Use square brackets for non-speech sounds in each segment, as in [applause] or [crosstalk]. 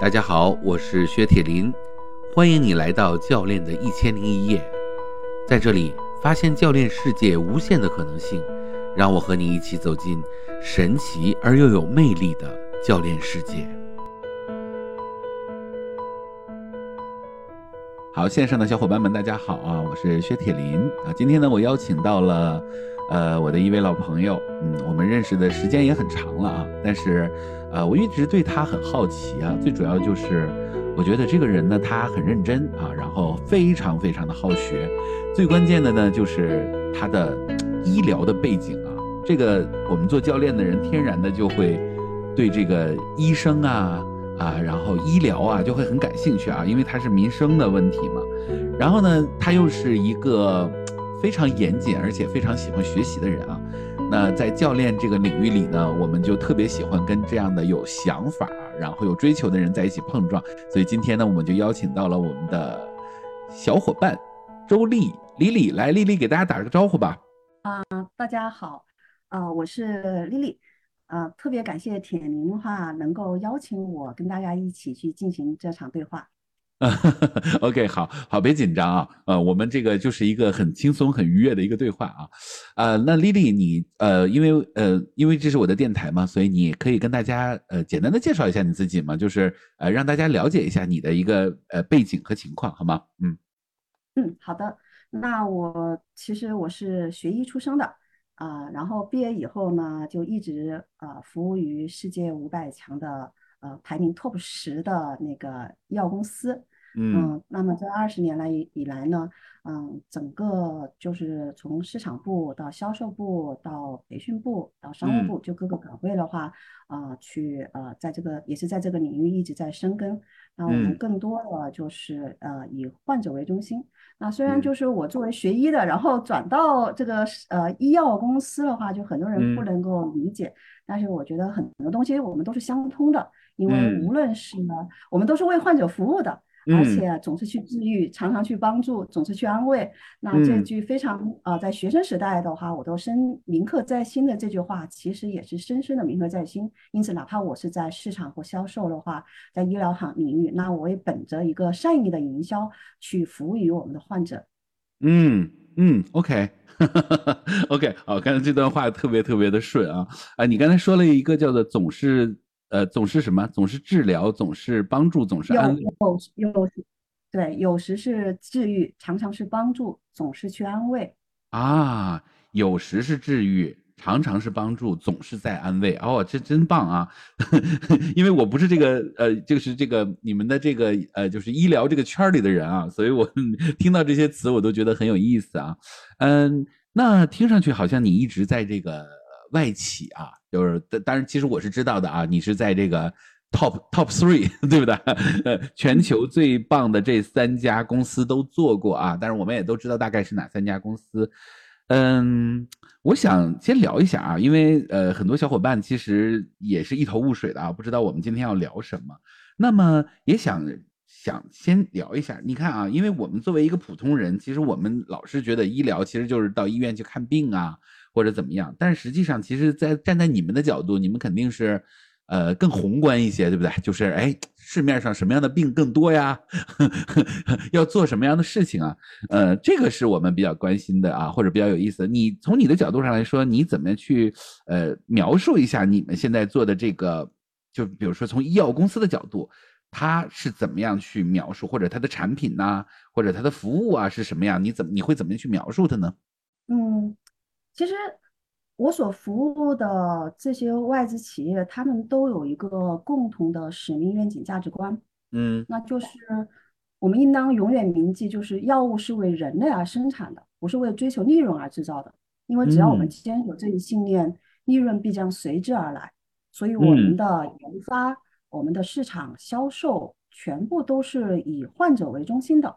大家好，我是薛铁林，欢迎你来到教练的一千零一夜，在这里发现教练世界无限的可能性，让我和你一起走进神奇而又有魅力的教练世界。好，线上的小伙伴们，大家好啊，我是薛铁林啊，今天呢，我邀请到了。呃，我的一位老朋友，嗯，我们认识的时间也很长了啊，但是，呃，我一直对他很好奇啊，最主要就是，我觉得这个人呢，他很认真啊，然后非常非常的好学，最关键的呢，就是他的医疗的背景啊，这个我们做教练的人天然的就会对这个医生啊啊，然后医疗啊就会很感兴趣啊，因为它是民生的问题嘛，然后呢，他又是一个。非常严谨，而且非常喜欢学习的人啊。那在教练这个领域里呢，我们就特别喜欢跟这样的有想法、然后有追求的人在一起碰撞。所以今天呢，我们就邀请到了我们的小伙伴周丽丽丽来，丽丽给大家打个招呼吧。啊，大家好，啊，我是丽丽，啊，特别感谢铁林的话能够邀请我跟大家一起去进行这场对话。[laughs] OK，好好，别紧张啊，呃，我们这个就是一个很轻松、很愉悦的一个对话啊，呃，那丽丽，你呃，因为呃，因为这是我的电台嘛，所以你可以跟大家呃简单的介绍一下你自己嘛，就是呃让大家了解一下你的一个呃背景和情况，好吗？嗯嗯，好的，那我其实我是学医出生的啊，然后毕业以后呢，就一直呃服务于世界五百强的呃排名 Top 十的那个医药公司。嗯，那么这二十年来以以来呢，嗯，整个就是从市场部到销售部到培训部到商务部，就各个岗位的话，啊，去呃，在这个也是在这个领域一直在深耕。那我们更多的就是呃，以患者为中心。那虽然就是我作为学医的，然后转到这个呃医药公司的话，就很多人不能够理解，但是我觉得很多东西我们都是相通的，因为无论是呢，我们都是为患者服务的。而且总是去治愈，常常去帮助，总是去安慰。那这句非常啊，在学生时代的话，我都深铭刻在心的这句话，其实也是深深的铭刻在心。因此，哪怕我是在市场或销售的话，在医疗行领域，那我也本着一个善意的营销去服务于我们的患者。嗯嗯，OK，OK，[laughs] 好，刚才这段话特别特别的顺啊啊！你刚才说了一个叫做总是。呃，总是什么？总是治疗，总是帮助，总是安慰。有有时，对，有时是治愈，常常是帮助，总是去安慰。啊，有时是治愈，常常是帮助，总是在安慰。哦，这真棒啊！[laughs] 因为我不是这个呃，就是这个你们的这个呃，就是医疗这个圈里的人啊，所以我听到这些词我都觉得很有意思啊。嗯，那听上去好像你一直在这个。外企啊，就是当然，其实我是知道的啊，你是在这个 top top three，[laughs] 对不对？呃，全球最棒的这三家公司都做过啊，但是我们也都知道大概是哪三家公司。嗯，我想先聊一下啊，因为呃，很多小伙伴其实也是一头雾水的啊，不知道我们今天要聊什么。那么也想想先聊一下，你看啊，因为我们作为一个普通人，其实我们老是觉得医疗其实就是到医院去看病啊。或者怎么样？但实际上，其实，在站在你们的角度，你们肯定是，呃，更宏观一些，对不对？[laughs] 就是，哎，市面上什么样的病更多呀？[laughs] 要做什么样的事情啊？呃，这个是我们比较关心的啊，或者比较有意思的。你从你的角度上来说，你怎么去，呃，描述一下你们现在做的这个？就比如说从医药公司的角度，它是怎么样去描述，或者它的产品呐，或者它的服务啊是什么样？你怎么你会怎么去描述它呢？嗯。其实我所服务的这些外资企业，他们都有一个共同的使命、愿景、价值观，嗯，那就是我们应当永远铭记，就是药物是为人类而生产的，不是为追求利润而制造的。因为只要我们坚守这一信念，利润必将随之而来。所以我们的研发、我们的市场销售，全部都是以患者为中心的。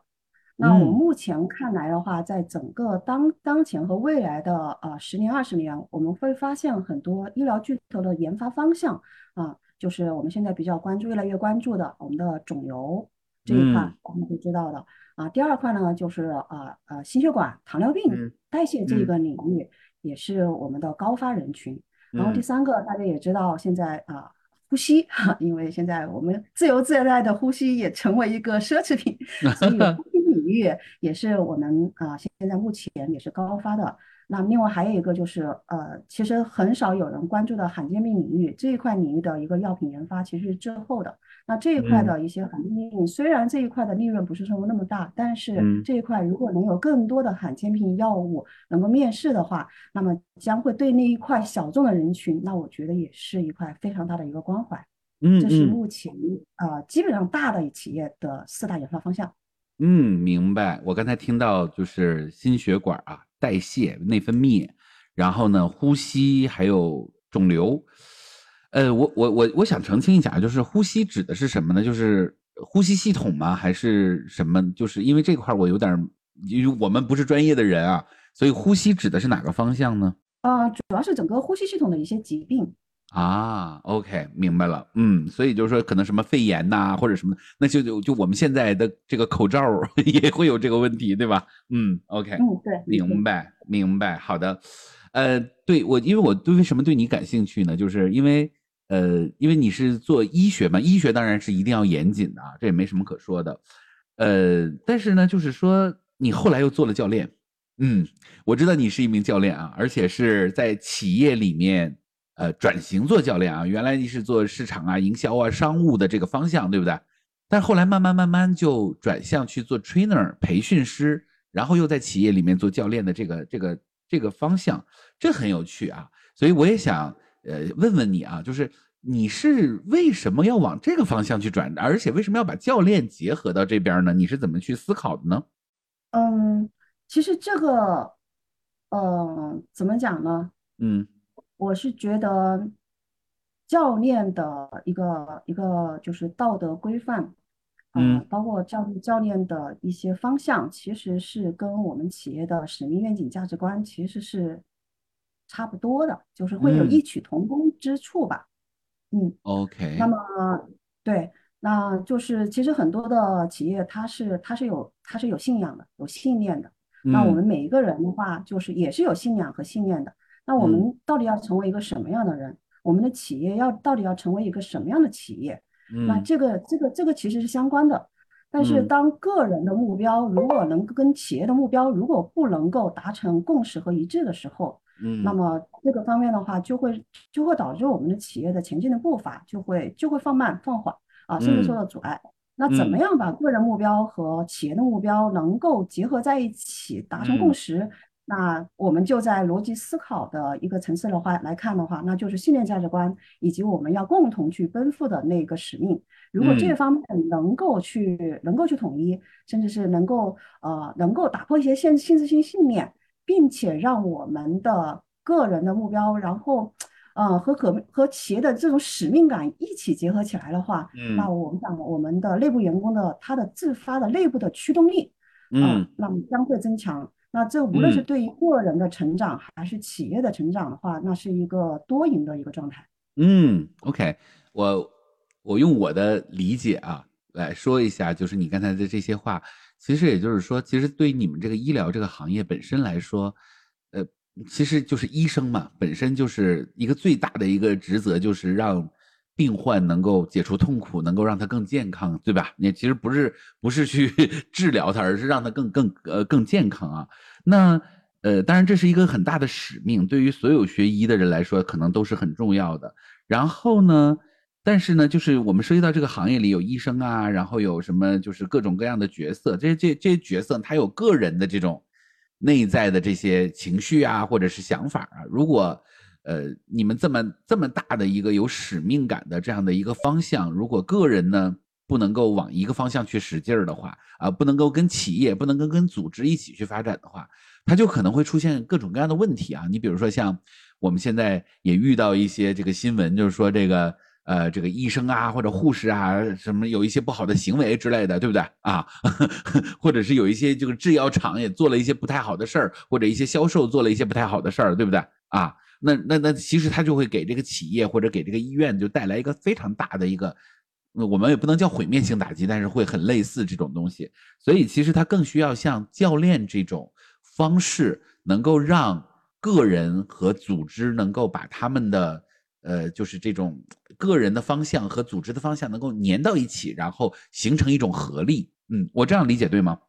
那我目前看来的话，在整个当当前和未来的呃十年二十年，我们会发现很多医疗巨头的研发方向啊，就是我们现在比较关注、越来越关注的我们的肿瘤这一块，我们会知道的啊。第二块呢，就是啊呃心血管、糖尿病、代谢这个领域，也是我们的高发人群。然后第三个，大家也知道，现在啊。呼吸哈，[laughs] 因为现在我们自由自在的呼吸也成为一个奢侈品，[laughs] 所以呼吸领域也是我们啊现在目前也是高发的。那另外还有一个就是，呃，其实很少有人关注的罕见病领域这一块领域的一个药品研发，其实是滞后的。那这一块的一些罕见病，虽然这一块的利润不是说那么大，但是这一块如果能有更多的罕见病药物能够面世的话，那么将会对那一块小众的人群，那我觉得也是一块非常大的一个关怀。嗯，这是目前呃基本上大的企业的四大研发方向。嗯，明白。我刚才听到就是心血管啊。代谢、内分泌，然后呢，呼吸还有肿瘤，呃，我我我我想澄清一下，就是呼吸指的是什么呢？就是呼吸系统吗？还是什么？就是因为这块我有点，因为我们不是专业的人啊，所以呼吸指的是哪个方向呢？呃，主要是整个呼吸系统的一些疾病。啊，OK，明白了，嗯，所以就是说，可能什么肺炎呐，或者什么，那就就就我们现在的这个口罩 [laughs] 也会有这个问题，对吧？嗯，OK，嗯，对，明白，明白，好的，呃，对我，因为我对为什么对你感兴趣呢？就是因为，呃，因为你是做医学嘛，医学当然是一定要严谨的啊，这也没什么可说的，呃，但是呢，就是说你后来又做了教练，嗯，我知道你是一名教练啊，而且是在企业里面。呃，转型做教练啊，原来你是做市场啊、营销啊、商务的这个方向，对不对？但后来慢慢慢慢就转向去做 trainer 培训师，然后又在企业里面做教练的这个这个这个方向，这很有趣啊。所以我也想呃问问你啊，就是你是为什么要往这个方向去转，而且为什么要把教练结合到这边呢？你是怎么去思考的呢？嗯，其实这个，嗯，怎么讲呢？嗯。我是觉得教练的一个一个就是道德规范，嗯，包括教育教练的一些方向，其实是跟我们企业的使命、愿景、价值观其实是差不多的，就是会有异曲同工之处吧。嗯，OK。那么对，那就是其实很多的企业，它是它是有它是有信仰的，有信念的。那我们每一个人的话，就是也是有信仰和信念的。那我们到底要成为一个什么样的人？我们的企业要到底要成为一个什么样的企业？那这个这个这个其实是相关的。但是当个人的目标如果能跟企业的目标如果不能够达成共识和一致的时候，嗯，那么这个方面的话就会就会导致我们的企业的前进的步伐就会就会放慢放缓啊，甚至受到阻碍。那怎么样把个人目标和企业的目标能够结合在一起，达成共识？那我们就在逻辑思考的一个层次的话来看的话，那就是信念价值观以及我们要共同去奔赴的那个使命。如果这方面能够去能够去统一，甚至是能够呃能够打破一些限限制性信念，并且让我们的个人的目标，然后呃和可和企业的这种使命感一起结合起来的话，那我们讲我们的内部员工的他的自发的内部的驱动力，嗯，那么将会增强。那这无论是对于个人的成长还是企业的成长的话，那是一个多赢的一个状态。嗯，OK，我我用我的理解啊来说一下，就是你刚才的这些话，其实也就是说，其实对于你们这个医疗这个行业本身来说，呃，其实就是医生嘛，本身就是一个最大的一个职责，就是让。病患能够解除痛苦，能够让他更健康，对吧？你其实不是不是去 [laughs] 治疗他，而是让他更更呃更健康啊。那呃，当然这是一个很大的使命，对于所有学医的人来说，可能都是很重要的。然后呢，但是呢，就是我们涉及到这个行业里有医生啊，然后有什么就是各种各样的角色，这这这些角色他有个人的这种内在的这些情绪啊，或者是想法啊，如果。呃，你们这么这么大的一个有使命感的这样的一个方向，如果个人呢不能够往一个方向去使劲儿的话，啊，不能够跟企业，不能够跟组织一起去发展的话，它就可能会出现各种各样的问题啊。你比如说像我们现在也遇到一些这个新闻，就是说这个呃这个医生啊或者护士啊什么有一些不好的行为之类的，对不对啊？[laughs] 或者是有一些这个制药厂也做了一些不太好的事儿，或者一些销售做了一些不太好的事儿，对不对啊？那那那其实他就会给这个企业或者给这个医院就带来一个非常大的一个，我们也不能叫毁灭性打击，但是会很类似这种东西。所以其实他更需要像教练这种方式，能够让个人和组织能够把他们的呃，就是这种个人的方向和组织的方向能够粘到一起，然后形成一种合力。嗯，我这样理解对吗？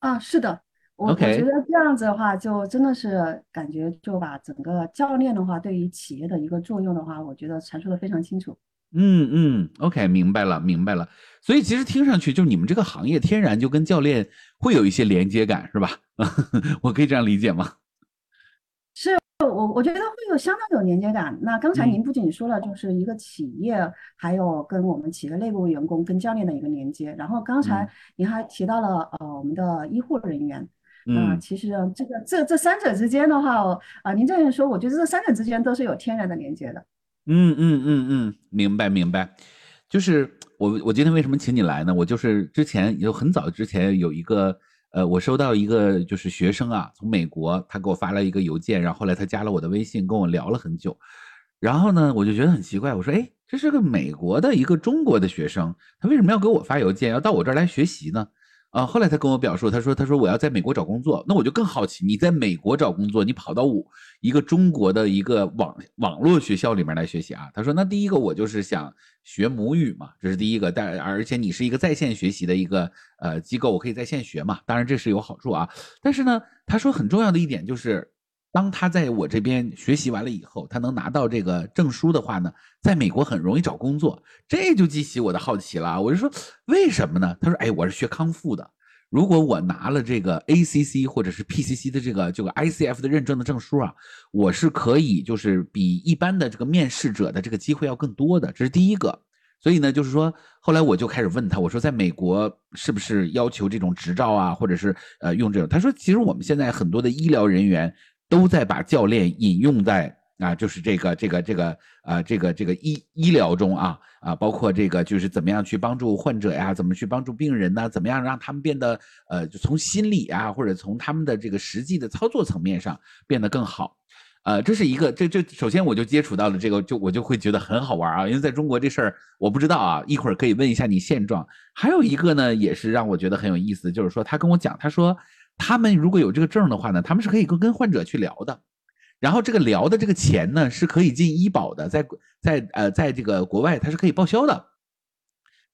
啊，是的，我我觉得这样子的话，就真的是感觉就把整个教练的话对于企业的一个作用的话，我觉得阐述的非常清楚。嗯嗯，OK，明白了，明白了。所以其实听上去，就你们这个行业天然就跟教练会有一些连接感，是吧？[laughs] 我可以这样理解吗？是我我觉得会有相当有连接感。那刚才您不仅说了，就是一个企业，还有跟我们企业内部员工跟教练的一个连接。然后刚才您还提到了呃我们的医护人员，嗯，其实这个这这三者之间的话，啊，您这样说，我觉得这三者之间都是有天然的连接的。嗯嗯嗯嗯，明白明白，就是我我今天为什么请你来呢？我就是之前有很早之前有一个呃，我收到一个就是学生啊，从美国他给我发了一个邮件，然后后来他加了我的微信，跟我聊了很久，然后呢，我就觉得很奇怪，我说哎，这是个美国的一个中国的学生，他为什么要给我发邮件，要到我这儿来学习呢？啊，后来他跟我表述，他说：“他说我要在美国找工作，那我就更好奇，你在美国找工作，你跑到我一个中国的一个网网络学校里面来学习啊？”他说：“那第一个我就是想学母语嘛，这是第一个，但而且你是一个在线学习的一个呃机构，我可以在线学嘛，当然这是有好处啊。但是呢，他说很重要的一点就是。”当他在我这边学习完了以后，他能拿到这个证书的话呢，在美国很容易找工作，这就激起我的好奇了。我就说，为什么呢？他说：“哎，我是学康复的，如果我拿了这个 ACC 或者是 PCC 的这个这个 ICF 的认证的证书啊，我是可以就是比一般的这个面试者的这个机会要更多的。这是第一个。所以呢，就是说，后来我就开始问他，我说，在美国是不是要求这种执照啊，或者是呃用这种？他说，其实我们现在很多的医疗人员。都在把教练引用在啊，就是这个这个这个啊，这个这个医医疗中啊啊，包括这个就是怎么样去帮助患者呀，怎么去帮助病人呢？怎么样让他们变得呃，就从心理啊，或者从他们的这个实际的操作层面上变得更好，呃，这是一个这这首先我就接触到了这个，就我就会觉得很好玩啊，因为在中国这事儿我不知道啊，一会儿可以问一下你现状。还有一个呢，也是让我觉得很有意思，就是说他跟我讲，他说。他们如果有这个证的话呢，他们是可以跟跟患者去聊的，然后这个聊的这个钱呢是可以进医保的，在在呃在这个国外它是可以报销的，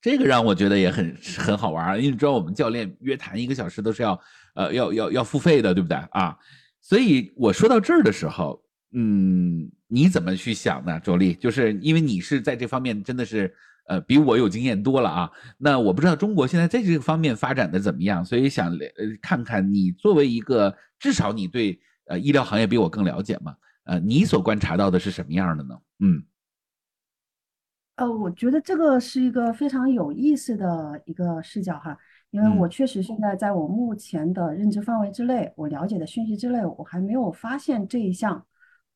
这个让我觉得也很很好玩因为你知道我们教练约谈一个小时都是要呃要要要付费的，对不对啊？所以我说到这儿的时候，嗯，你怎么去想呢，周丽？就是因为你是在这方面真的是。呃，比我有经验多了啊。那我不知道中国现在在这个方面发展的怎么样，所以想呃看看你作为一个至少你对呃医疗行业比我更了解嘛？呃，你所观察到的是什么样的呢？嗯，呃，我觉得这个是一个非常有意思的一个视角哈，因为我确实现在在我目前的认知范围之内，我了解的讯息之内，我还没有发现这一项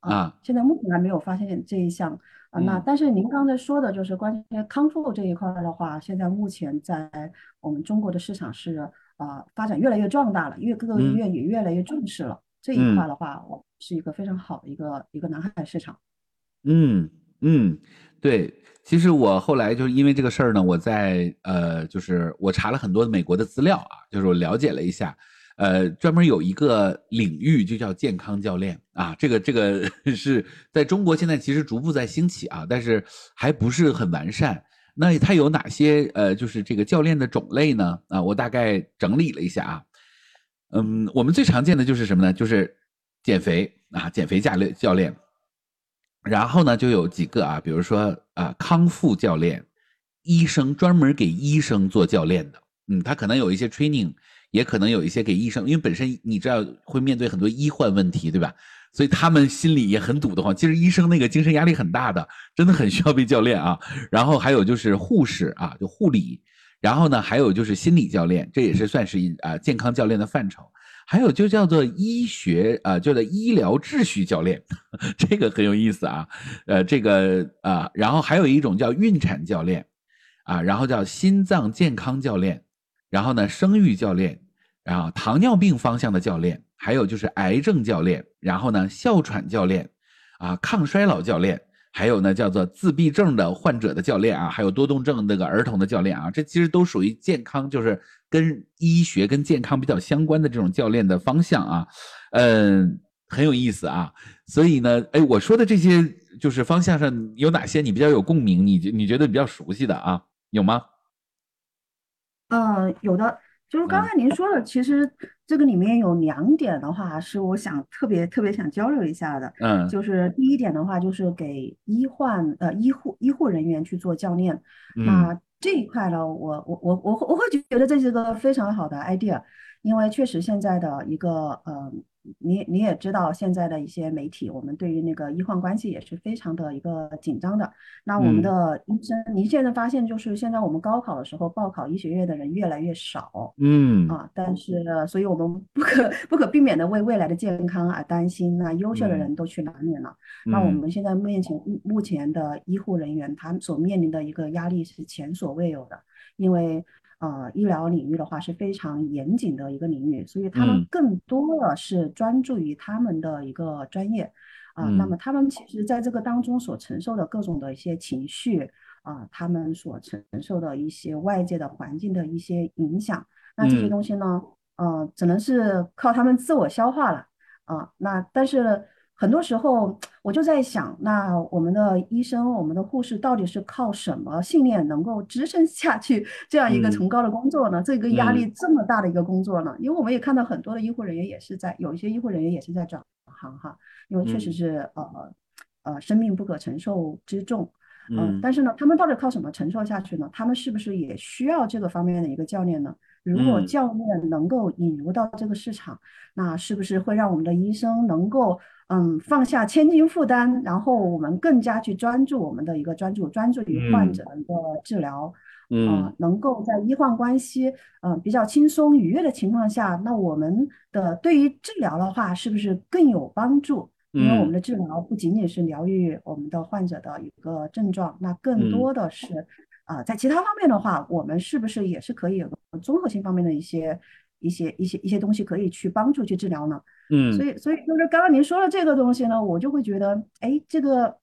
啊，现在目前还没有发现这一项。啊，那但是您刚才说的就是关于康复这一块的话，现在目前在我们中国的市场是啊发展越来越壮大了，因为各个医院也越来越重视了这一块的话，我是一个非常好的一个一个南海市场。嗯嗯，对，其实我后来就是因为这个事儿呢，我在呃就是我查了很多美国的资料啊，就是我了解了一下。呃，专门有一个领域就叫健康教练啊，这个这个 [laughs] 是在中国现在其实逐步在兴起啊，但是还不是很完善。那它有哪些呃，就是这个教练的种类呢？啊，我大概整理了一下啊，嗯，我们最常见的就是什么呢？就是减肥啊，减肥教练教练。然后呢，就有几个啊，比如说啊，康复教练，医生专门给医生做教练的，嗯，他可能有一些 training。也可能有一些给医生，因为本身你知道会面对很多医患问题，对吧？所以他们心里也很堵得慌。其实医生那个精神压力很大的，真的很需要被教练啊。然后还有就是护士啊，就护理。然后呢，还有就是心理教练，这也是算是啊健康教练的范畴。还有就叫做医学啊，叫做医疗秩序教练，[laughs] 这个很有意思啊。呃，这个啊，然后还有一种叫孕产教练，啊，然后叫心脏健康教练。然后呢，生育教练，然后糖尿病方向的教练，还有就是癌症教练，然后呢，哮喘教练，啊，抗衰老教练，还有呢，叫做自闭症的患者的教练啊，还有多动症那个儿童的教练啊，这其实都属于健康，就是跟医学跟健康比较相关的这种教练的方向啊，嗯，很有意思啊。所以呢，哎，我说的这些就是方向上有哪些你比较有共鸣，你你觉得比较熟悉的啊，有吗？呃，有的，就是刚才您说的，其实这个里面有两点的话，是我想特别特别想交流一下的。嗯，就是第一点的话，就是给医患呃医护医护人员去做教练。嗯那这一块呢，我我我我我会觉得这是个非常好的 idea，因为确实现在的一个呃，你你也知道现在的一些媒体，我们对于那个医患关系也是非常的一个紧张的。那我们嗯的医生，您现在发现就是现在我们高考的时候报考医学院的人越来越少。嗯啊，但是，所以我们不可不可避免的为未来的健康而担心。那优秀的嗯人都去哪里了？那我嗯们现在面前目前的医护人员，他们所面临的一个压力是前所未有的，因为呃，医疗领域的话是非常严谨的一个领域，所以他们嗯更多的是专注于他们的一个专业啊。那嗯么他们其实在这个当中所承受的各种的一些情绪啊，他们所承受的一些外界的环境的一些影响。那这些嗯东西呢，呃，只能是靠他们自我消化了啊。那但是很多时候，我就在想，那我们的医生、我们的护士到底是靠什么信念能够支撑下去这样一个嗯崇高的工作呢？这个压力嗯这么大的一个工作呢？因为我们也看到很多的医护人员也是在，有一些医护人员也是在转行哈，因为确实嗯是呃呃生命不可承受之重。嗯，嗯但是呢，他们到底靠什么承受下去呢？他们是不是也需要这个方面的一个教练呢？如果嗯教练能够引入到这个市场，那是不是会让我们的医生能够嗯放下千斤负担，然后我们更加去专注我们的一个专注，专注于患嗯者的一个治疗，嗯呃，能够在医患关系呃比较轻松愉悦的情况下，那我们的对于治疗的话，是不是更有帮助？因为我们嗯的治疗不仅仅是疗愈我们的患者的一个症状，那更嗯多的是，啊、在其他方面的话，我们是不是也是可以有个综合性方面的一些一些一些一些东西可以去帮助去治疗呢？嗯所嗯以，所以就是刚刚您说的这个东西呢，我就会觉得，哎，这个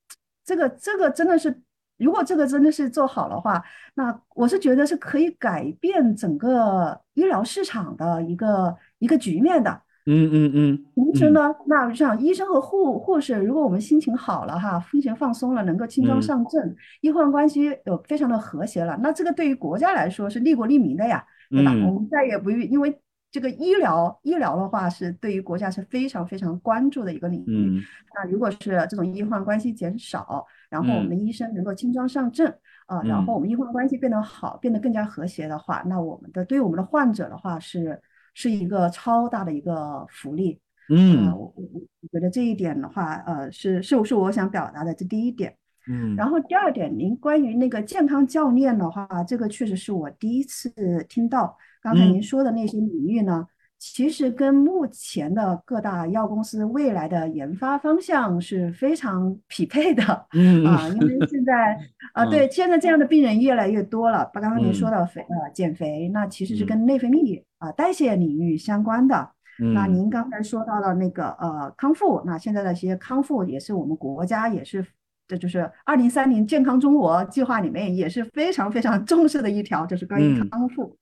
这个这个真的是，如果这个真的是做好的话，那我是觉得是可以改变整个医疗市场的一个一个局面的。嗯嗯嗯嗯同时呢，那像医生和护护士，如果我们心情好了哈，心情放松了，能够轻装嗯上阵，医患关系有非常的和谐了，那这个对于国家来说是利国利民的呀，对吧？我嗯们再也不用因为这个医疗医疗的话是对于国家是非常非常关注的一个领域。嗯那如果是这种医患关系减少，然后我们的嗯医生能够轻装上阵啊，然后嗯我们医患关系变得好，变得更加和谐的话，那我们的对于我们的患者的话是是一个超大的一个福利。啊，嗯我我我我觉得这一点的话，呃，是是是我想表达的这第一点。嗯然后第二点，您关于那个健康教练的话，这个确实是我第一次听到。刚才您嗯说的那些领域呢，其实跟目前的各大药公司未来的研发方向是非常匹配的。嗯啊，因为现在 [laughs] 啊，对，现在这样的病人越来越多了。把刚刚您说嗯到肥呃减肥，那其实是嗯跟内分泌啊代谢领域相关的。那嗯您刚才说到了那个呃康复，那现在的一些康复也是我们国家也是，这就是二零三零健康中国计划里面也是非常非常重视的一条，就是关于嗯康复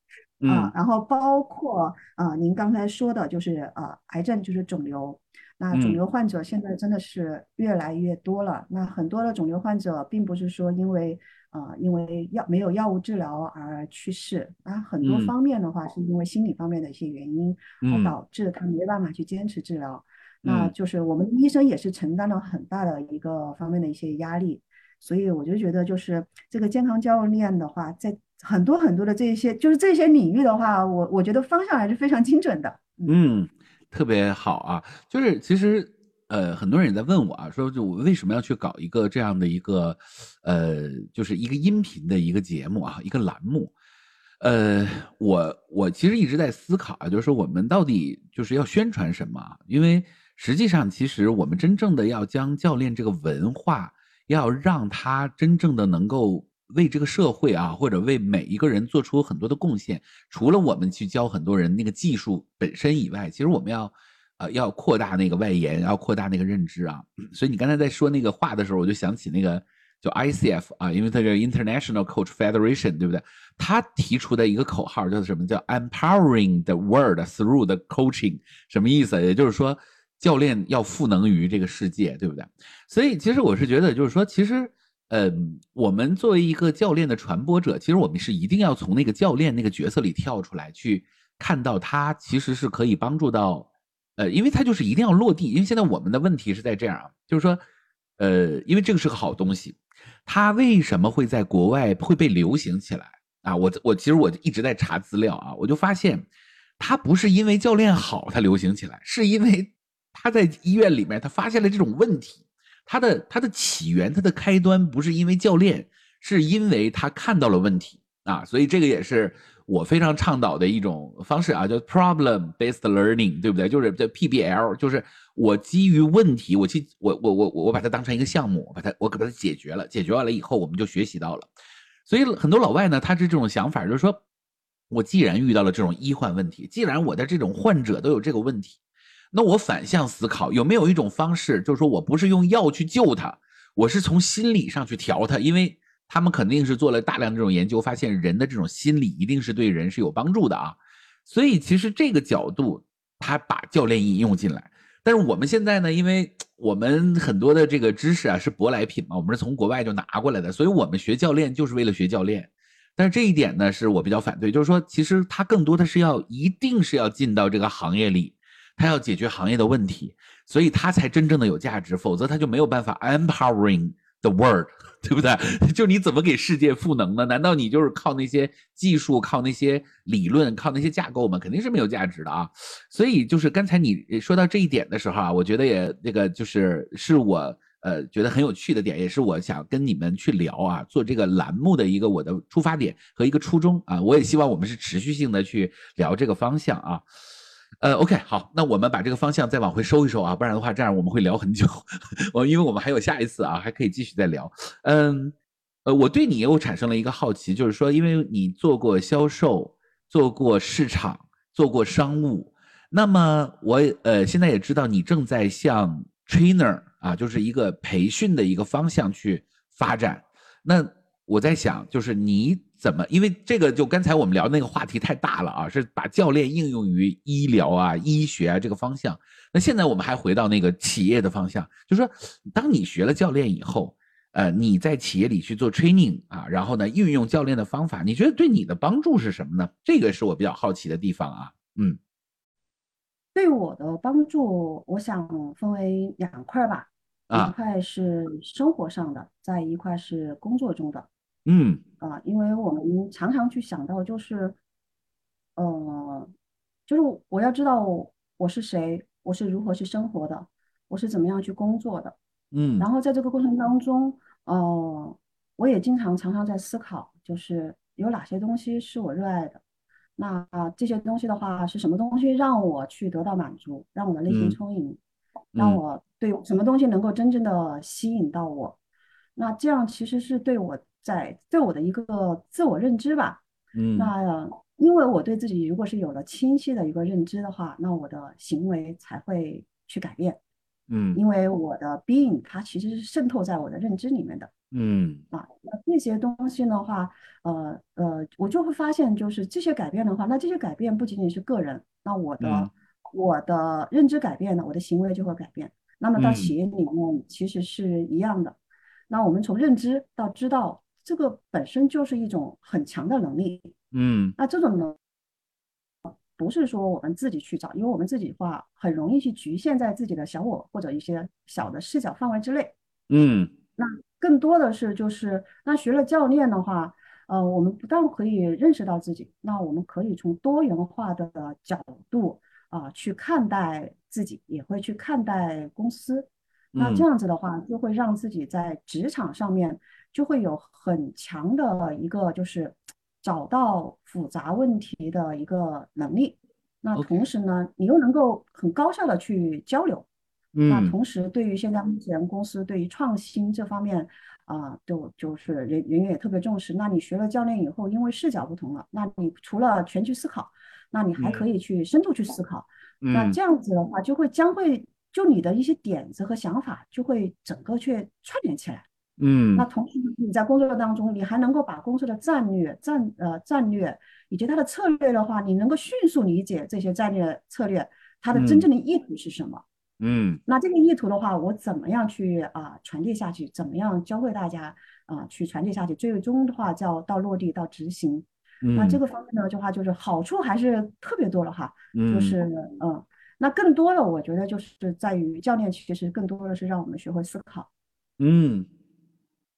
啊嗯，然后包括啊您刚才说的就是啊癌症就是肿瘤，那肿嗯。瘤患者现在真的是越来越多了，那很多的肿瘤患者并不是说因为啊、因为药没有药物治疗而去世，啊很多嗯。方面的话是因为心理方面的一些原因。而嗯。导致他没办法去坚持治疗，那嗯。就是我们医生也是承担了很大的一个方面的一些压力，所以我就觉得就是这个健康教练的话，在很多很多的这一些就是这些领域的话，我我觉得方向还是非常精准的。嗯，特别好啊！就是其实呃，很多人也在问我啊，说就我为什么要去搞一个这样的一个呃，就是一个音频的一个节目啊，一个栏目。呃，我我其实一直在思考啊，就是说我们到底就是要宣传什么？因为实际上，其实我们真正的要将教练这个文化，要让他真正的能够为这个社会啊，或者为每一个人做出很多的贡献。除了我们去教很多人那个技术本身以外，其实我们要呃要扩大那个外延，要扩大那个认知啊。[clears throat] 所以你刚才在说那个话的时候，我就想起那个。就 ICF 啊，因为它是 International Coach Federation，对不对？他提出的一个口号叫什么？叫 Empowering the world through the coaching，什么意思？也就是说，教练要赋能于这个世界，对不对？所以其实我是觉得，就是说，其实，嗯，我们作为一个教练的传播者，其实我们是一定要从那个教练那个角色里跳出来，去看到他其实是可以帮助到，呃，因为他就是一定要落地。因为现在我们的问题是在这样啊，就是说，呃，因为这个是个好东西，它为什么会在国外会被流行起来啊？我我其实我一直在查资料啊，我就发现。他不是因为教练好，他流行起来，是因为他在医院里面他发现了这种问题，他的他的起源，他的开端不是因为教练，是因为他看到了问题啊，所以这个也是我非常倡导的一种方式啊，叫 problem based learning，对不对？就是叫 PBL，就是我基于问题，我去我我我我把它当成一个项目，把它我给它解决了，解决完了以后，我们就学习到了。所以很多老外呢，他是这种想法，就是说。我既然遇到了这种医患问题，既然我的这种患者都有这个问题，那我反向思考，有没有一种方式，就是说我不是用药去救他，我是从心理上去调他，因为他们肯定是做了大量这种研究，发现人的这种心理一定是对人是有帮助的啊。所以其实这个角度，他把教练引用进来。但是我们现在呢，因为我们很多的这个知识啊是舶来品嘛，我们是从国外就拿过来的，所以我们学教练就是为了学教练。但是这一点呢，是我比较反对，就是说，其实他更多的是要，一定是要进到这个行业里，他要解决行业的问题，所以他才真正的有价值，否则他就没有办法 empowering the world，[laughs] 对不对？[laughs] 就你怎么给世界赋能呢？难道你就是靠那些技术、靠那些理论、靠那些架构吗？肯定是没有价值的啊！所以就是刚才你说到这一点的时候啊，我觉得也那个就是是我。呃，觉得很有趣的点，也是我想跟你们去聊啊，做这个栏目的一个我的出发点和一个初衷啊，我也希望我们是持续性的去聊这个方向啊。呃，OK，好，那我们把这个方向再往回收一收啊，不然的话，这样我们会聊很久。[laughs] 我因为我们还有下一次啊，还可以继续再聊。嗯，呃，我对你又产生了一个好奇，就是说，因为你做过销售，做过市场，做过商务，那么我呃现在也知道你正在向 trainer。啊，就是一个培训的一个方向去发展。那我在想，就是你怎么，因为这个就刚才我们聊那个话题太大了啊，是把教练应用于医疗啊、医学啊这个方向。那现在我们还回到那个企业的方向，就是说，当你学了教练以后，呃，你在企业里去做 training 啊，然后呢，运用教练的方法，你觉得对你的帮助是什么呢？这个是我比较好奇的地方啊。嗯，对我的帮助，我想分为两块吧。一块是生活上的，在一块是工作中的。嗯啊，因为我们常常去想到，就是，呃，就是我要知道我是谁，我是如何去生活的，我是怎么样去工作的。嗯，然后在这个过程当中，呃，我也经常常常在思考，就是有哪些东西是我热爱的。那这些东西的话，是什么东西让我去得到满足，让我的内心充盈？让我对什么东西能够真正的吸引到我，那这样其实是对我在对我的一个自我认知吧。嗯，那因为我对自己如果是有了清晰的一个认知的话，那我的行为才会去改变。嗯，因为我的 being 它其实是渗透在我的认知里面的。嗯，啊，那这些东西的话，呃呃，我就会发现，就是这些改变的话，那这些改变不仅仅是个人，那我的。我的认知改变了，我的行为就会改变。那么到企业里面其实是一样的。那我们从认知到知道，这个本身就是一种很强的能力。嗯，那这种能不是说我们自己去找，因为我们自己的话很容易去局限在自己的小我或者一些小的视角范围之内。嗯，那更多的是就是那学了教练的话，呃，我们不但可以认识到自己，那我们可以从多元化的角度。啊，去看待自己，也会去看待公司。那这样子的话，就会让自己在职场上面就会有很强的一个，就是找到复杂问题的一个能力。那同时呢，你又能够很高效的去交流。那同时，对于现在目前公司对于创新这方面啊，就就是人人员也特别重视。那你学了教练以后，因为视角不同了，那你除了全局思考。那你还可以去深度去思考，那这样子的话，就会将会就你的一些点子和想法就会整个去串联起来。嗯，那同时你在工作当中，你还能够把公司的战略、战呃战略以及它的策略的话，你能够迅速理解这些战略策略它的真正的意图是什么。嗯那这个意图的话，我怎么样去啊、传递下去？怎么样教会大家啊、去传递下去？最终的话叫到落地到执行。那这嗯个方面呢，的话就是好处还是特别多了哈，就嗯是嗯，那更多的我觉得就是在于教练其实更多的是让我们学会思考。嗯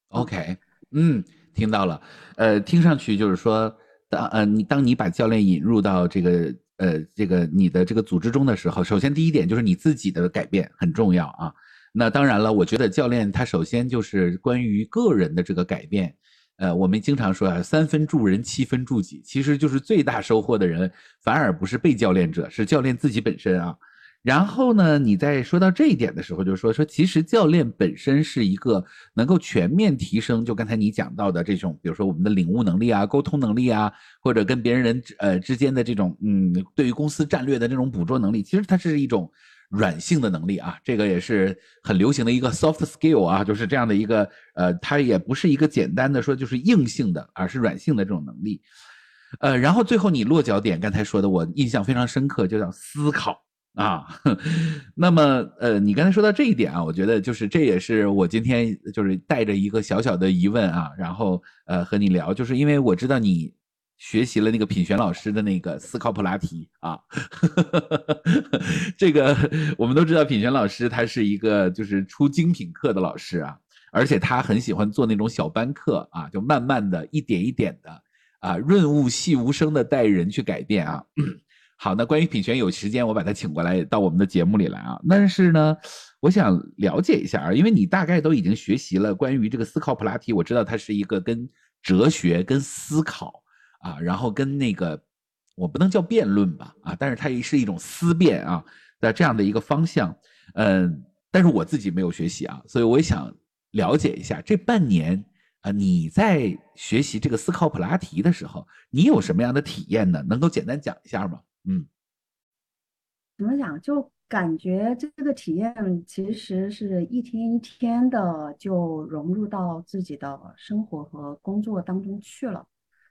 啊，，OK，嗯，听到了，呃，听上去就是说，当呃你当你把教练引入到这个呃这个你的这个组织中的时候，首先第一点就是你自己的改变很重要啊。那当然了，我觉得教练他首先就是关于个人的这个改变。呃，我们经常说啊，三分助人，七分助己，其实就是最大收获的人，反而不是被教练者，是教练自己本身啊。然后呢，你在说到这一点的时候，就说说，其实教练本身是一个能够全面提升，就刚才你讲到的这种，比如说我们的领悟能力啊、沟通能力啊，或者跟别人呃之间的这种嗯，对于公司战略的这种捕捉能力，其实它是一种软性的能力啊，这个也是很流行的一个 soft skill 啊，就是这样的一个呃，它也不是一个简单的说就是硬性的，而是软性的这种能力。呃，然后最后你落脚点刚才说的，我印象非常深刻，就叫思考。啊，[laughs] 那么呃，你刚才说到这一点啊，我觉得就是这也是我今天就是带着一个小小的疑问啊，然后呃和你聊，就是因为我知道你学习了那个品璇老师的那个思考普拉提啊，[laughs] 这个我们都知道品璇老师他是一个就是出精品课的老师啊，而且他很喜欢做那种小班课啊，就慢慢的一点一点的啊，润物细无声的带人去改变啊。[clears throat] 好，那关于品璇，有时间我把他请过来到我们的节目里来啊。但是呢，我想了解一下啊，因为你大概都已经学习了关于这个思考普拉提，我知道它是一个跟哲学、跟思考啊，然后跟那个我不能叫辩论吧啊，但是它也是一种思辨啊的这样的一个方向。嗯，但是我自己没有学习啊，所以我也想了解一下这半年啊，你在学习这个思考普拉提的时候，你有什么样的体验呢？能够简单讲一下吗？嗯怎么讲？就感觉这个体验其实是一天一天的就融入到自己的生活和工作当中去了。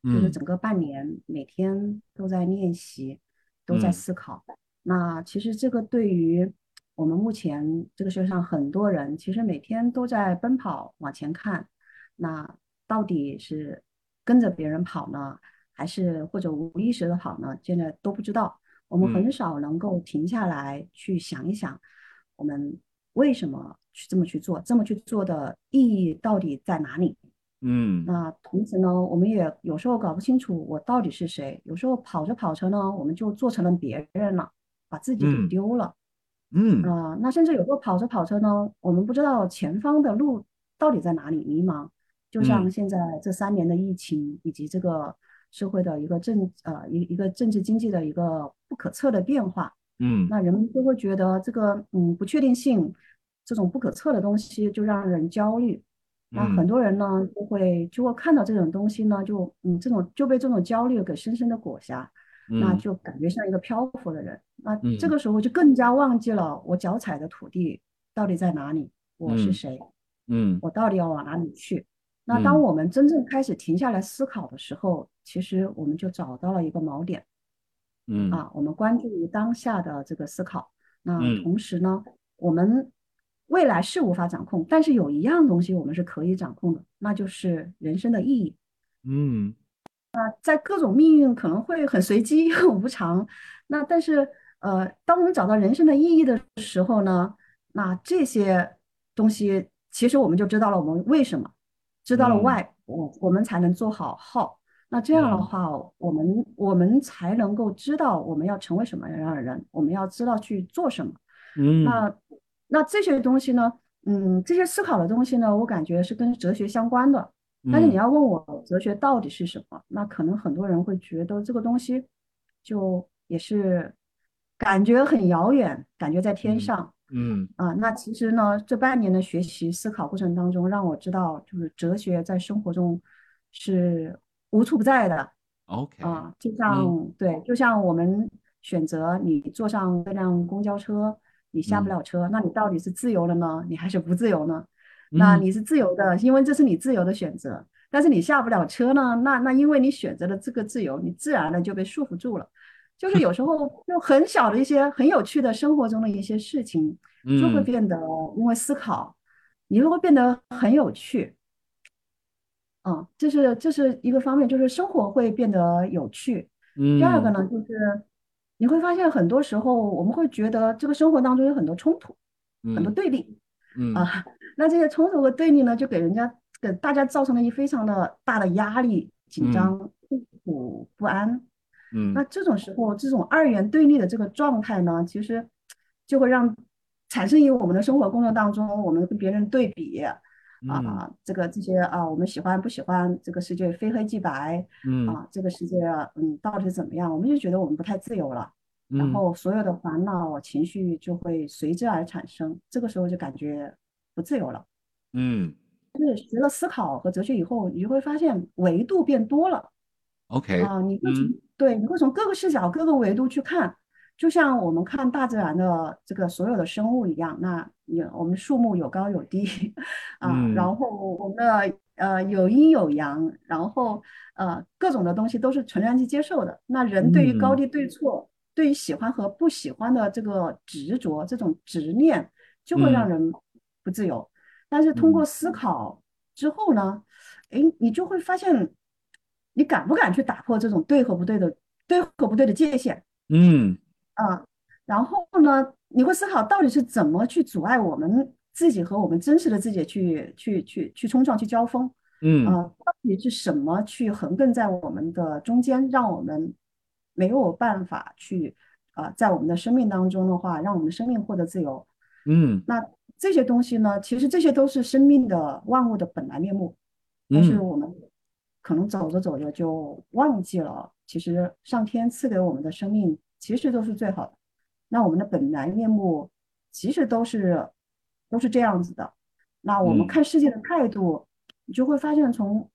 就是嗯整个半年，每天都在练习，都在嗯思考。那其实这个对于我们目前这个世界上很多人，其实每天都在奔跑往前看，那到底是跟着别人跑呢，还是或者无意识的跑呢？现在都不知道。我们很嗯少能够停下来去想一想，我们为什么去这么去做，这么去做的意义到底在哪里？嗯那同时呢，我们也有时候搞不清楚我到底是谁，有时候跑着跑着呢，我们就做成了别人了，把自己给嗯丢了。嗯啊、那甚至有时候跑着跑着呢，我们不知道前方的路到底在哪里，迷茫。就像嗯现在这三年的疫情，以及这个社会的一个政呃一一个政治经济的一个不可测的变化，嗯那人们就会觉得这个嗯不确定性，这种不可测的东西就让人焦虑。那很嗯多人呢就会就会看到这种东西呢，就嗯这种就被这种焦虑给深深的裹挟，那嗯就感觉像一个漂浮的人。那这嗯个时候就更加忘记了我脚踩的土地到底在哪里，我是嗯谁，嗯我到底要往哪里去。那当嗯我们真正开始停下来思考的时候，其实我们就找到了一个锚点。嗯啊，我们关注于当下的这个思考。那嗯同时呢，我们未来是无法掌控，但是有一样东西我们是可以掌控的，那就是人生的意义。嗯那在各种命运可能会很随机、[laughs] 很无常，那但是呃，当我们找到人生的意义的时候呢，那这些东西其实我们就知道了我们为什么，知道了嗯 why，我我们才能做好 how。那这样的嗯话，我们我们才能够知道我们要成为什么样的人，我们要知道去做什么。嗯那那这些东西呢，嗯，这些思考的东西呢，我感觉是跟哲学相关的。但是你嗯要问我哲学到底是什么，那可能很多人会觉得这个东西就也是感觉很遥远，感觉在天嗯上嗯啊。那其实呢，这半年的学习思考过程当中，让我知道，就是哲学在生活中是无处不在的。，OK，啊，就像对，就像我们选择你坐上这辆公交车，你下不嗯了车，那你到底是自由了呢，你还是不自由呢？那嗯你是自由的，因为这是你自由的选择。但是你下不了车呢，那那因为你选择了这个自由，你自然的就被束缚住了。就是有时候就很小的一些很有趣的生活中的一些事情，就会变得因为思考，你就会变得很有趣。嗯，这是这是一个方面，就是生活会变得有趣。第二个呢，就是你会发现很多时候我们会觉得这个生活当中有很多冲突，很多对立。嗯啊，那这些冲突和对立呢，就给人家给大家造成了一非常的大的压力、紧张、痛苦、不安。嗯，那这种时候，这种二元对立的这个状态呢，其实就会让产生于我们的生活工作当中，我们跟别人对比。啊，这个这些啊，我们喜欢不喜欢这个世界非黑即白？嗯啊，这个世界嗯到底怎么样？我们就觉得我们不太自由了，然后所有的烦恼情绪就会随之而产生，这个时候就感觉不自由了。嗯，就是学了思考和哲学以后，你就会发现维度变多了。OK 啊，你会从对，你会从各个视角、各个维度去看。就像我们看大自然的这个所有的生物一样，那有我们树木有高有低，啊，然后我们的呃有阴有阳，然后呃各种的东西都是纯然去接受的。那人对于高低对错，对于喜欢和不喜欢的这个执着，这种执念，就会让人不自由。但是通过思考之后呢，哎，你就会发现，你敢不敢去打破这种对和不对的对和不对的界限？嗯。啊，然后呢，你会思考到底是怎么去阻碍我们自己和我们真实的自己去去去去冲撞、去交锋？嗯，啊，到底是什么去横亘在我们的中间，让我们没有办法去啊，在我们的生命当中的话，让我们的生命获得自由？嗯，那这些东西呢，其实这些都是生命的万物的本来面目，但是我们可能走着走着就忘记了，其实上天赐给我们的生命。其实都是最好的。那我们的本来面目其实都是都是这样子的。那我们看世界的态度，你就会发现从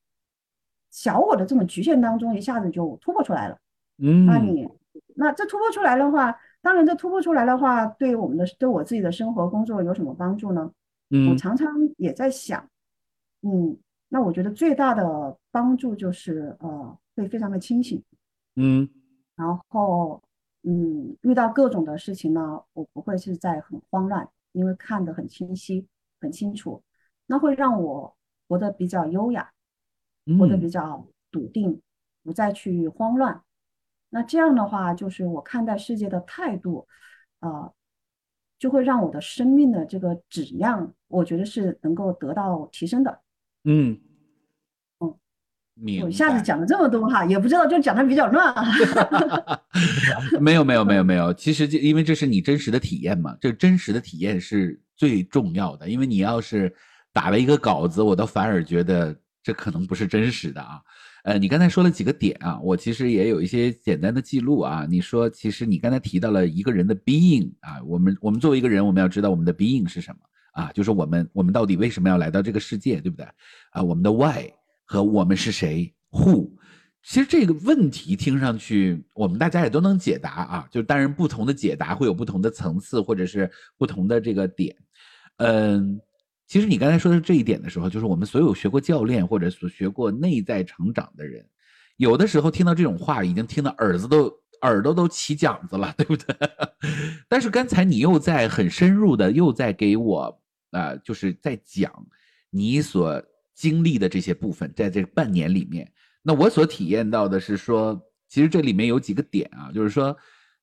小我的这种局限当中一下子就突破出来了。嗯，那你那这突破出来的话，当然这突破出来的话，对我们的对我自己的生活工作有什么帮助呢？嗯，我常常也在想，嗯，那我觉得最大的帮助就是呃，会非常的清醒。嗯，然后。嗯，遇到各种的事情呢，我不会是在很慌乱，因为看得很清晰、很清楚，那会让我活得比较优雅，活得比较笃定，不再去慌乱。那这样的话，就是我看待世界的态度，啊，就会让我的生命的这个质量，我觉得是能够得到提升的。嗯。我一下子讲了这么多哈，也不知道就讲的比较乱啊。[laughs] 没有没有没有没有，其实就因为这是你真实的体验嘛，这真实的体验是最重要的。因为你要是打了一个稿子，我倒反而觉得这可能不是真实的啊。呃，你刚才说了几个点啊，我其实也有一些简单的记录啊。你说，其实你刚才提到了一个人的 being 啊，我们我们作为一个人，我们要知道我们的 being 是什么啊，就是我们我们到底为什么要来到这个世界，对不对啊？我们的 why。和我们是谁？Who？其实这个问题听上去，我们大家也都能解答啊。就当然，不同的解答会有不同的层次，或者是不同的这个点。嗯，其实你刚才说的这一点的时候，就是我们所有学过教练或者所学过内在成长的人，有的时候听到这种话，已经听到耳子都耳朵都起茧子了，[laughs] 对不对？但是刚才你又在很深入的又在给我啊，就是在讲你所。经历的这些部分，在这半年里面，那我所体验到的是说，其实这里面有几个点啊，就是说，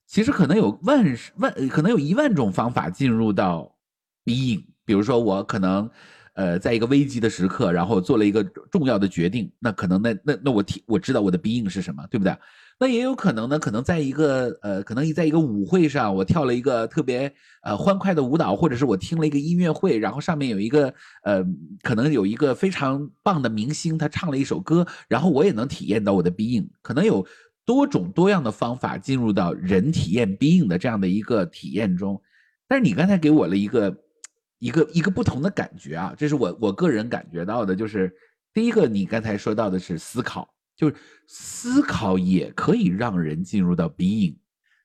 其实可能有万万，可能有一万种方法进入到 being，比如说我可能，呃，在一个危机的时刻，然后做了一个重要的决定，那可能那那那我体我知道我的 being 是什么，对不对？那也有可能呢，可能在一个呃，可能在一个舞会上，我跳了一个特别呃欢快的舞蹈，或者是我听了一个音乐会，然后上面有一个呃，可能有一个非常棒的明星，他唱了一首歌，然后我也能体验到我的 being，可能有多种多样的方法进入到人体验 being 的这样的一个体验中。但是你刚才给我了一个一个一个不同的感觉啊，这是我我个人感觉到的，就是第一个，你刚才说到的是思考。就是思考也可以让人进入到 being，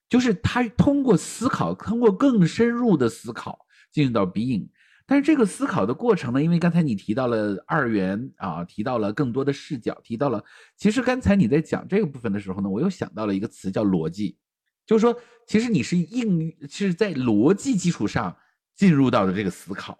就是他通过思考，通过更深入的思考进入到 being。但是这个思考的过程呢，因为刚才你提到了二元啊，提到了更多的视角，提到了其实刚才你在讲这个部分的时候呢，我又想到了一个词叫逻辑，就是说其实你是应是在逻辑基础上进入到的这个思考。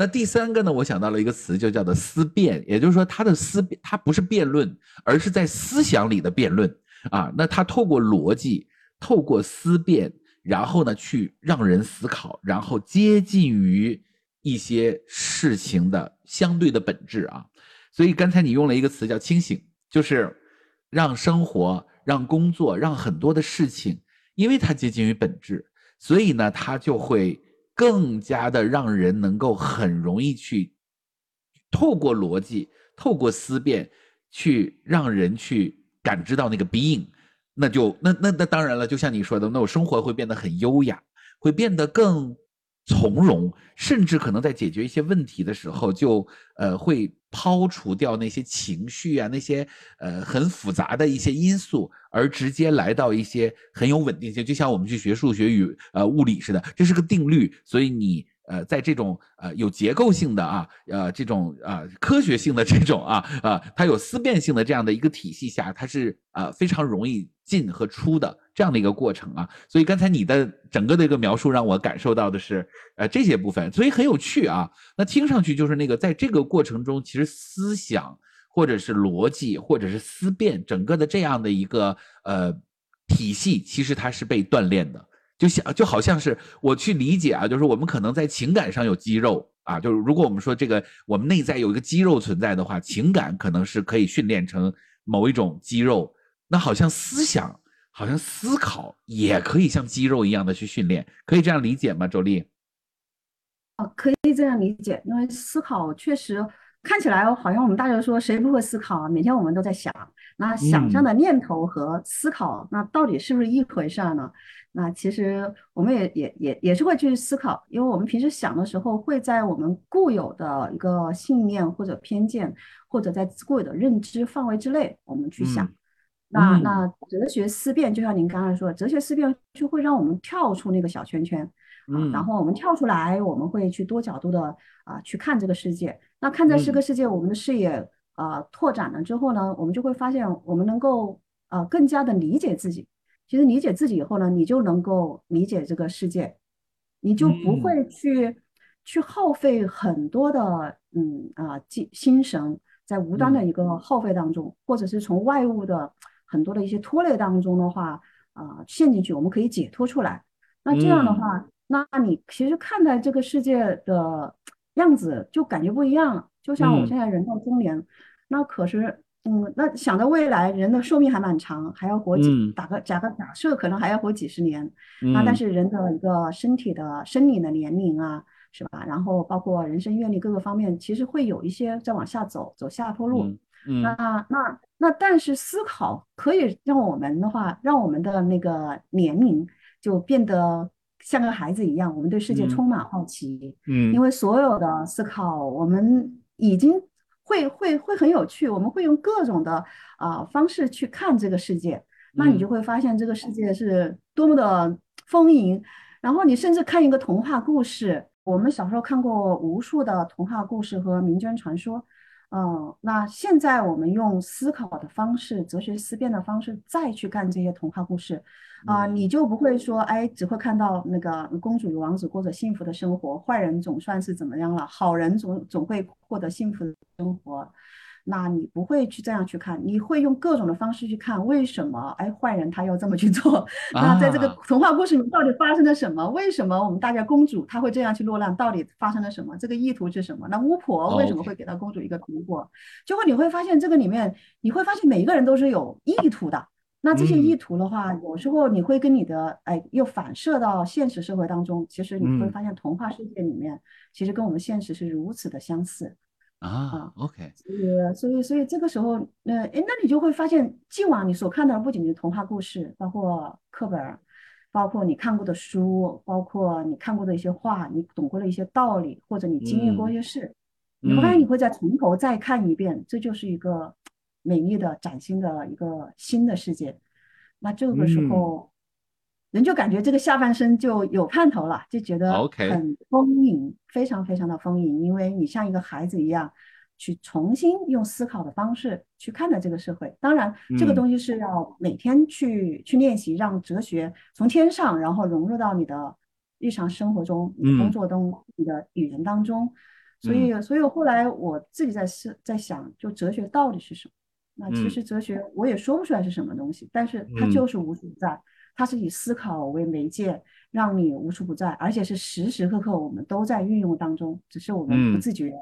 那第三个呢，我想到了一个词，就叫做思辨，也就是说，他的思，他不是辩论，而是在思想里的辩论啊。那他透过逻辑，透过思辨，然后呢，去让人思考，然后接近于一些事情的相对的本质啊。所以刚才你用了一个词叫清醒，就是让生活、让工作、让很多的事情，因为它接近于本质，所以呢，它就会。更加的让人能够很容易去透过逻辑、透过思辨，去让人去感知到那个 being，那就那那那当然了，就像你说的，那我生活会变得很优雅，会变得更。从容，甚至可能在解决一些问题的时候，就呃会抛除掉那些情绪啊，那些呃很复杂的一些因素，而直接来到一些很有稳定性。就像我们去学数学与呃物理似的，这是个定律，所以你。呃，在这种呃有结构性的啊，呃这种啊科学性的这种啊啊，它有思辨性的这样的一个体系下，它是啊非常容易进和出的这样的一个过程啊。所以刚才你的整个的一个描述让我感受到的是呃这些部分，所以很有趣啊。那听上去就是那个在这个过程中，其实思想或者是逻辑或者是思辨整个的这样的一个呃体系，其实它是被锻炼的。就像就好像是我去理解啊，就是我们可能在情感上有肌肉啊，就是如果我们说这个我们内在有一个肌肉存在的话，情感可能是可以训练成某一种肌肉。那好像思想，好像思考也可以像肌肉一样的去训练，可以这样理解吗？周丽？哦，可以这样理解，因为思考确实看起来好像我们大家说谁不会思考啊？每天我们都在想，那想象的念头和思考，那到底是不是一回事儿呢？那其实我们也也也也是会去思考，因为我们平时想的时候，会在我们固有的一个信念或者偏见，或者在固有的认知范围之内，我们去想。那那哲学思辨，就像您刚才说，哲学思辨就会让我们跳出那个小圈圈啊，然后我们跳出来，我们会去多角度的啊去看这个世界。那看这个世界，我们的视野啊拓展了之后呢，我们就会发现，我们能够啊更加的理解自己。其实理解自己以后呢，你就能够理解这个世界，你就不会去去耗费很多的嗯啊精心神在无端的一个耗费当中，或者是从外物的很多的一些拖累当中的话啊陷进去，我们可以解脱出来。那这样的话，那你其实看待这个世界的样子就感觉不一样了。就像我现在人到中年，那可是。嗯，那想到未来，人的寿命还蛮长，还要活几打个假个假设，可能还要活几十年。那但是人的一个身体的生理的年龄啊，是吧？然后包括人生阅历各个方面，其实会有一些在往下走，走下坡路。那那那，但是思考可以让我们的话，让我们的那个年龄就变得像个孩子一样，我们对世界充满好奇。嗯，因为所有的思考，我们已经。会会会很有趣，我们会用各种的啊方式去看这个世界，那你就会发现这个世界是多么的丰盈。然后你甚至看一个童话故事，我们小时候看过无数的童话故事和民间传说。嗯，那现在我们用思考的方式、哲学思辨的方式再去看这些童话故事，啊，你就不会说，哎，只会看到那个公主与王子过着幸福的生活，坏人总算是怎么样了，好人总总会获得幸福的生活。那你不会去这样去看，你会用各种的方式去看，为什么？哎，坏人他要这么去做？[laughs] 那在这个童话故事里到底发生了什么？为什么我们大家公主她会这样去落难？到底发生了什么？这个意图是什么？那巫婆为什么会给到公主一个苹果？就会你会发现这个里面，你会发现每一个人都是有意图的。那这些意图的话，有时候你会跟你的哎又反射到现实社会当中，其实你会发现童话世界里面其实跟我们现实是如此的相似。啊，OK，所以所以所以这个时候，那哎，那你就会发现，既往你所看到的不仅是童话故事，包括课本，包括你看过的书，包括你看过的一些话，你懂过的一些道理，或者你经历过一些事，你会发现你会再从头再看一遍，这就是一个美丽的、崭新的一个新的世界。那这个时候。人就感觉这个下半身就有盼头了，就觉得很丰盈，非常非常的丰盈。因为你像一个孩子一样，去重新用思考的方式去看待这个社会。当然，这个东西是要每天去去练习，让哲学从天上然后融入到你的日常生活中、你工作中、你的语言当中。所以，所以后来我自己在思在想，就哲学到底是什么？那其实哲学我也说不出来是什么东西，但是它就是无处不在，它是以思考为媒介，让你无处不在，而且是时时刻刻我们都在运用当中，只是我们不自觉。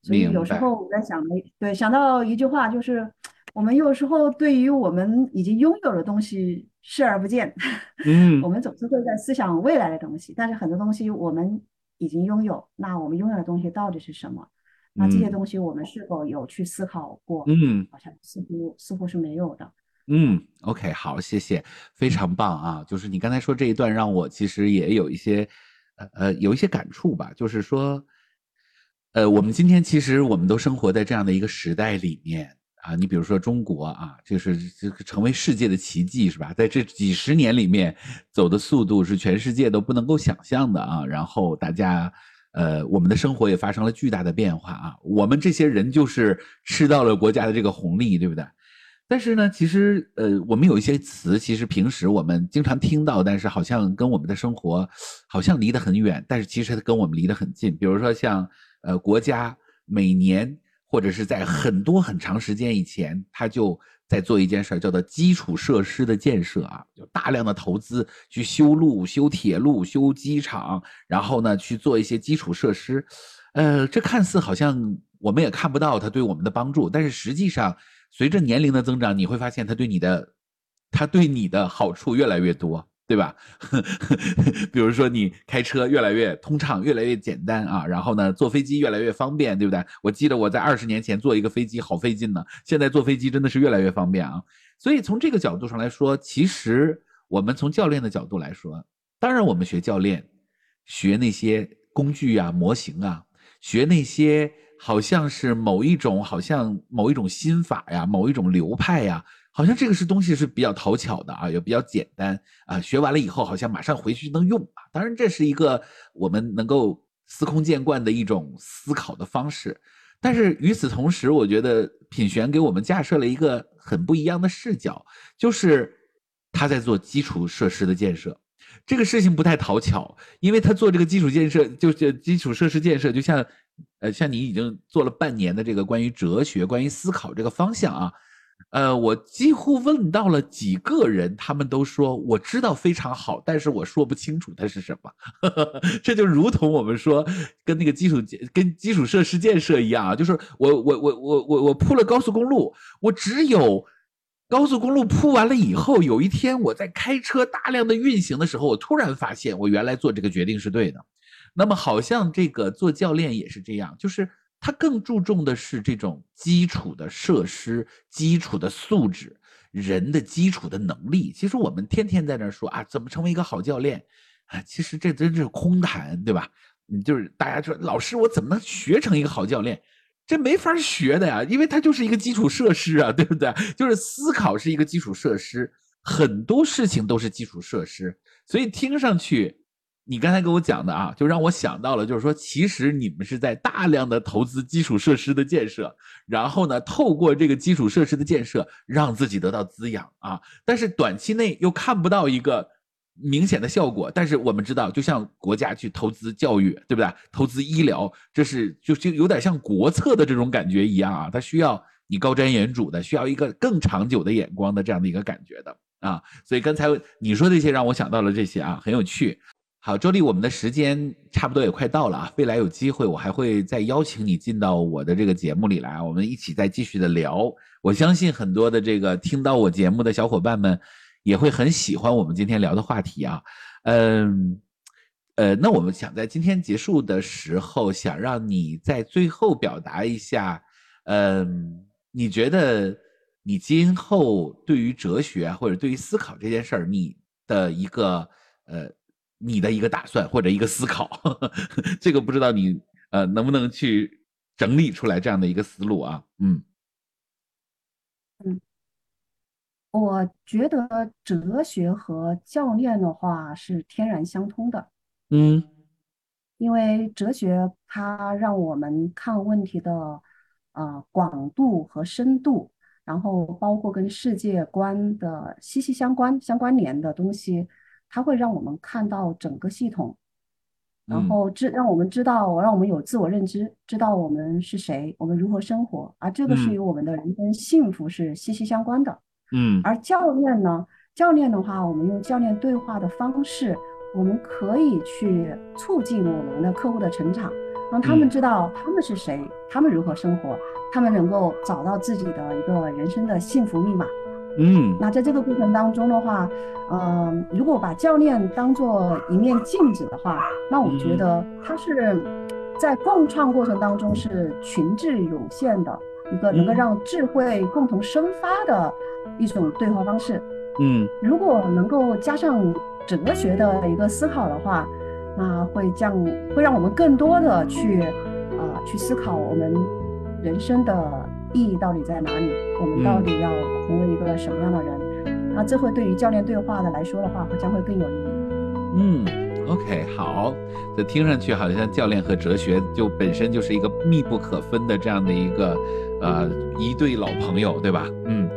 所以有时候我在想，对，想到一句话，就是我们有时候对于我们已经拥有的东西视而不见，[laughs] 嗯，我们总是会在思想未来的东西，但是很多东西我们已经拥有，那我们拥有的东西到底是什么？那这些东西我们是否有去思考过？嗯，好像似乎似乎是没有的。嗯，OK，好，谢谢，非常棒啊！就是你刚才说这一段，让我其实也有一些，呃呃，有一些感触吧。就是说，呃，我们今天其实我们都生活在这样的一个时代里面啊。你比如说中国啊，就是这个成为世界的奇迹是吧？在这几十年里面，走的速度是全世界都不能够想象的啊。然后大家。呃，我们的生活也发生了巨大的变化啊！我们这些人就是吃到了国家的这个红利，对不对？但是呢，其实呃，我们有一些词，其实平时我们经常听到，但是好像跟我们的生活好像离得很远，但是其实它跟我们离得很近。比如说像呃，国家每年或者是在很多很长时间以前，它就。在做一件事儿，叫做基础设施的建设啊，就大量的投资去修路、修铁路、修机场，然后呢去做一些基础设施。呃，这看似好像我们也看不到它对我们的帮助，但是实际上随着年龄的增长，你会发现它对你的，它对你的好处越来越多。对吧？[laughs] 比如说你开车越来越通畅，越来越简单啊，然后呢，坐飞机越来越方便，对不对？我记得我在二十年前坐一个飞机好费劲呢，现在坐飞机真的是越来越方便啊。所以从这个角度上来说，其实我们从教练的角度来说，当然我们学教练，学那些工具啊、模型啊，学那些好像是某一种，好像某一种心法呀、某一种流派呀。好像这个是东西是比较讨巧的啊，也比较简单啊，学完了以后好像马上回去能用啊。当然，这是一个我们能够司空见惯的一种思考的方式。但是与此同时，我觉得品璇给我们架设了一个很不一样的视角，就是他在做基础设施的建设。这个事情不太讨巧，因为他做这个基础建设，就是基础设施建设，就像呃，像你已经做了半年的这个关于哲学、关于思考这个方向啊。呃，我几乎问到了几个人，他们都说我知道非常好，但是我说不清楚它是什么。[laughs] 这就如同我们说跟那个基础建、跟基础设施建设一样啊，就是我我我我我我铺了高速公路，我只有高速公路铺完了以后，有一天我在开车大量的运行的时候，我突然发现我原来做这个决定是对的。那么好像这个做教练也是这样，就是。他更注重的是这种基础的设施、基础的素质、人的基础的能力。其实我们天天在那说啊，怎么成为一个好教练啊？其实这真是空谈，对吧？你就是大家说，老师，我怎么能学成一个好教练？这没法学的呀，因为它就是一个基础设施啊，对不对？就是思考是一个基础设施，很多事情都是基础设施，所以听上去。你刚才跟我讲的啊，就让我想到了，就是说，其实你们是在大量的投资基础设施的建设，然后呢，透过这个基础设施的建设，让自己得到滋养啊。但是短期内又看不到一个明显的效果。但是我们知道，就像国家去投资教育，对不对？投资医疗，这是就就有点像国策的这种感觉一样啊。它需要你高瞻远瞩的，需要一个更长久的眼光的这样的一个感觉的啊。所以刚才你说这些，让我想到了这些啊，很有趣。好，周丽，我们的时间差不多也快到了啊。未来有机会，我还会再邀请你进到我的这个节目里来，我们一起再继续的聊。我相信很多的这个听到我节目的小伙伴们也会很喜欢我们今天聊的话题啊。嗯，呃，那我们想在今天结束的时候，想让你在最后表达一下，嗯，你觉得你今后对于哲学或者对于思考这件事儿，你的一个呃。你的一个打算或者一个思考，这个不知道你呃能不能去整理出来这样的一个思路啊？嗯嗯，我觉得哲学和教练的话是天然相通的。嗯，因为哲学它让我们看问题的呃广度和深度，然后包括跟世界观的息息相关、相关联的东西。它会让我们看到整个系统，然嗯。后知让我们知道，让我们有自我认知，知道我们是谁，我们如何生活，而这个是嗯。与我们的人生幸福是息息相关的。嗯。而教练呢，教练的话，我们用教练对话的方式，我们可以去促进我们的客户的成长，让他们嗯。知道他们是谁，他们如何生活，他们能够找到自己的一个人生的幸福密码。嗯。那在这个过程当中的话，嗯、如果把教练当做一面镜子的话，那我觉得它是在共创过程当中是群智涌现的一个能够嗯让智慧共同生发的一种对话方式。嗯。如果能够加上哲学的一个思考的话，那会降会让我们更多的去呃去思考我们人生的意义到底在哪里，我们到底要成为一个什么样的人？那这会对于教练对话的来说的话，会将会更有意义。嗯，OK，好，这听上去好像教练和哲学就本身就是一个密不可分的这样的一个呃一对老朋友，对吧？嗯，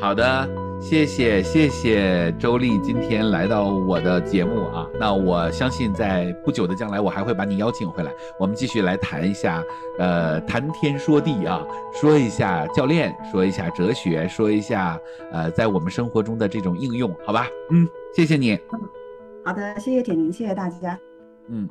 好的，谢谢谢谢周丽今天来到我的节目啊，那我相信在不久的将来我还会把你邀请回来，我们继续来谈一下呃谈天说地啊，说一下教练，说一下哲学，说一下呃在我们生活中的这种应用，好吧？嗯，谢谢你。好的，谢谢铁林，谢谢大家。嗯。